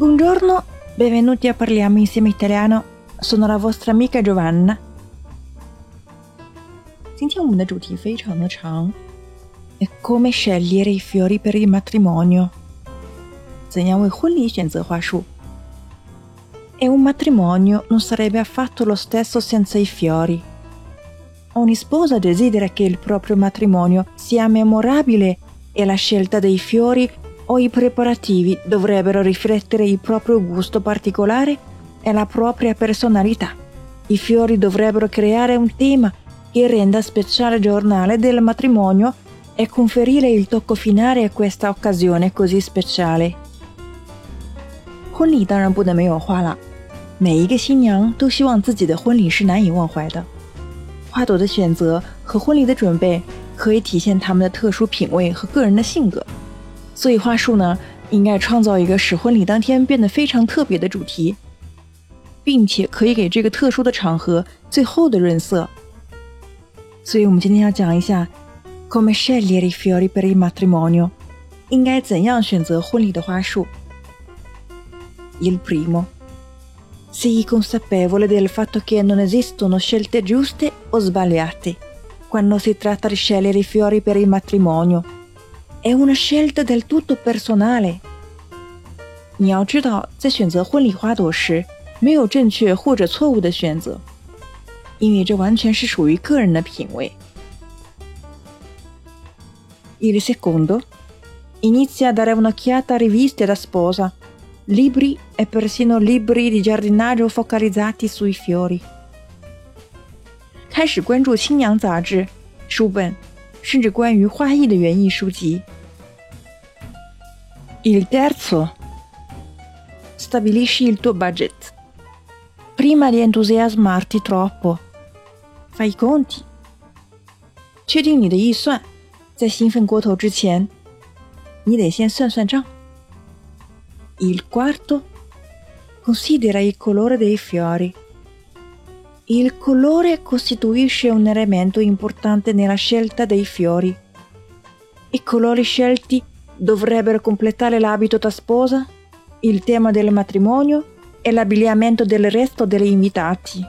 Buongiorno, benvenuti a Parliamo insieme italiano. Sono la vostra amica Giovanna. 今天我们的主题非常的长，è come scegliere i fiori per il matrimonio。怎样为婚礼选择花束？E un matrimonio non sarebbe affatto lo stesso senza i fiori. Ogni sposa desidera che il proprio matrimonio sia memorabile e la scelta dei fiori o i preparativi dovrebbero riflettere il proprio gusto particolare e la propria personalità. I fiori dovrebbero creare un tema che renda speciale il giornale del matrimonio e conferire il tocco finale a questa occasione così speciale. 婚礼当然不能没有花了，每一个新娘都希望自己的婚礼是难以忘怀的。花朵的选择和婚礼的准备可以体现他们的特殊品味和个人的性格。 所以花束呢，应该创造一个使婚礼当天变得非常特别的主题，并且可以给这个特殊的场合最后的润色。所以我们今天要讲一下，come scegliere i fiori per il matrimonio，应该怎样选择婚礼的花束。Il primo, sii consapevole del fatto che non esistono scelte giuste o sbagliate quando si tratta di scegliere i fiori per il matrimonio. è una scelta del tutto personale。你要知道，在选择婚礼花朵时，没有正确或者错误的选择，因为这完全是属于个人的品味。Il secondo inizia a dare un'occhiata a riviste da sposa, libri e persino libri di giardinaggio focalizzati sui fiori。开始关注新娘杂志、书本。 甚至关于花艺的园艺书籍。Il terzo stabilisci il tuo budget. Prima di entusiasmarti troppo, fai i conti. 确定你的预算，在兴奋过头之前，你得先算算账。Il quarto considera il colore dei fiori. Il colore costituisce un elemento importante nella scelta dei fiori. I colori scelti dovrebbero completare l'abito da sposa, il tema del matrimonio e l'abbigliamento del resto degli invitati.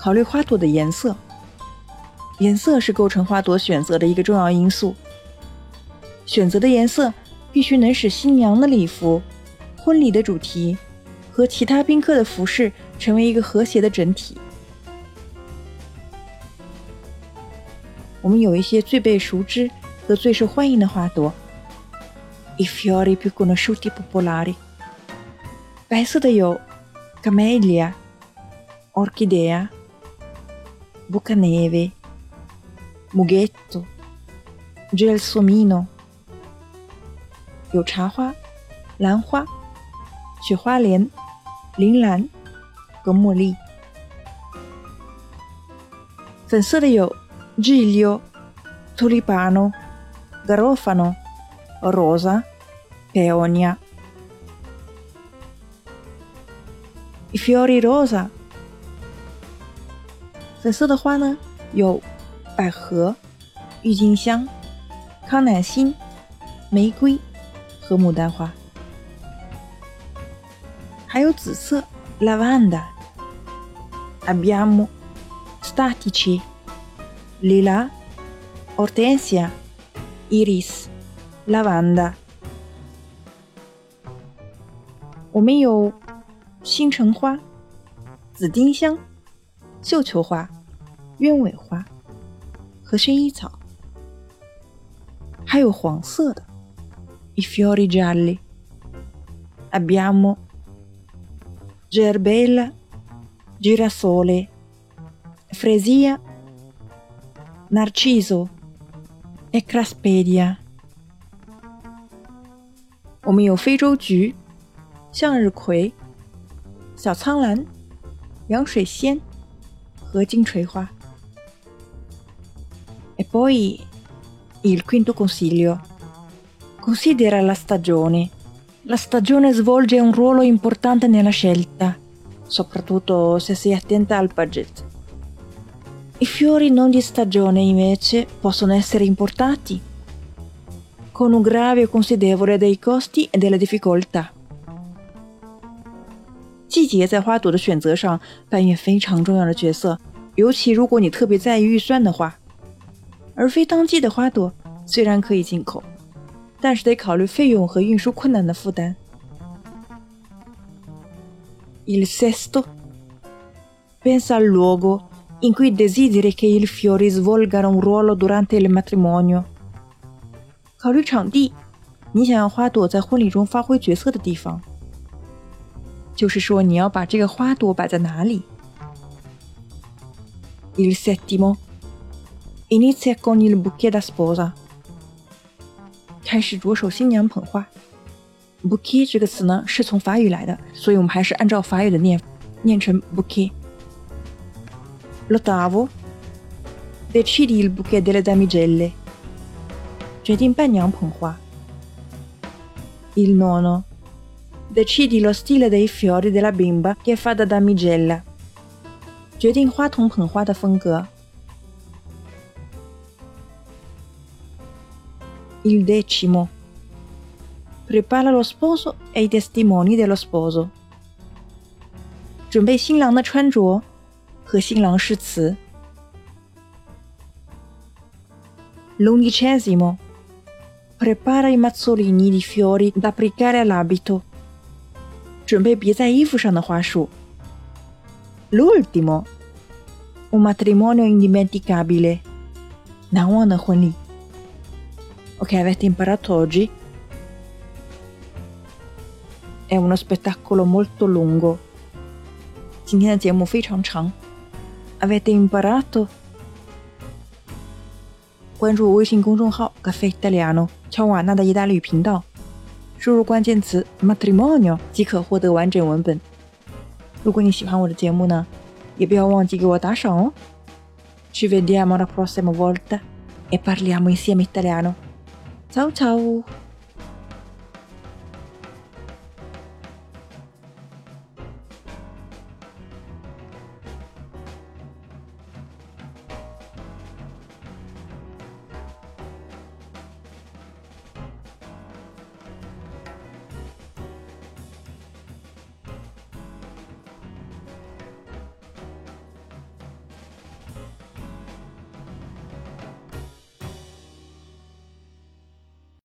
考虑花朵的颜色，颜色是构成花朵选择的一个重要因素。选择的颜色必须能使新娘的礼服、婚礼的主题和其他宾客的服饰 成为一个和谐的整体。我们有一些最被熟知和最受欢迎的花朵，i fiori più conosciuti popolari。白色的有 camellia、orchidea、bucaneve、mughetto、gelsomino。有茶花、兰花、雪花莲、铃兰。和茉莉。粉色的有 giglio、tulipano、garofano、rosa、peonia。I fiori rosa。粉色的花呢，有百合、郁金香、康乃馨、玫瑰和牡丹花，还有紫色 lavanda。abbiamo statici, lila, ortensia, iris, lavanda。我们有星辰花、紫丁香、绣球花、鸢尾花和薰衣草，还有黄色的 i fiori gialli。Abbiamo gerbella girasole, fresia, narciso e craspedia。我们有非洲菊、向日葵、小苍兰、洋水仙和金锤花。E poi il quinto consiglio. Considera la stagione. La stagione svolge un ruolo importante nella scelta soprattutto se sei attenta al budget. I fiori non di stagione invece possono essere importati, con un grave considerevole dei costi e delle difficoltà。季节在花朵的选择上扮演非常重要的角色，尤其如果你特别在意预算的话。而非当季的花朵虽然可以进口， 但是得考虑费用和运输困难的负担。Il sesto pensa al luogo in cui desideri che il fiore svolga un ruolo durante il matrimonio。考虑场地，你想要花朵在婚礼中发挥角色的地方。就是说，你要把这个花朵摆在哪里？Il settimo inizia con il bouquet da sposa。 开始着手新娘捧花。bouquet 这个词呢是从法语来的，所以我们还是按照法语的念，念成 bouquet。L'ottavo decidi il bouquet delle damigelle。决定伴娘捧花。Il nono Decidi lo stile dei fiori della bimba che fa da damigella. 决定花童捧花的风格。Il decimo. Prepara lo sposo e i testimoni dello sposo. 准备新郎的穿着和新郎誓词。L'undicesimo. Prepara i mazzolini di fiori da applicare all'abito. 准备别在衣服上的花束。L'ultimo, un matrimonio indimenticabile，难忘的婚礼。 Ok, avete imparato oggi? È uno spettacolo molto lungo。今天的节目非常长。Avete imparato？关注微信公众号 “Caffè Italiano” 乔瓦纳的意大利语频道。输入关键词 matrimonio 即可获得完整文本。如果你喜欢我的节目呢，也不要忘记给我打赏哦。Ci vediamo la prossima volta e parliamo insieme italiano. Chau, chau.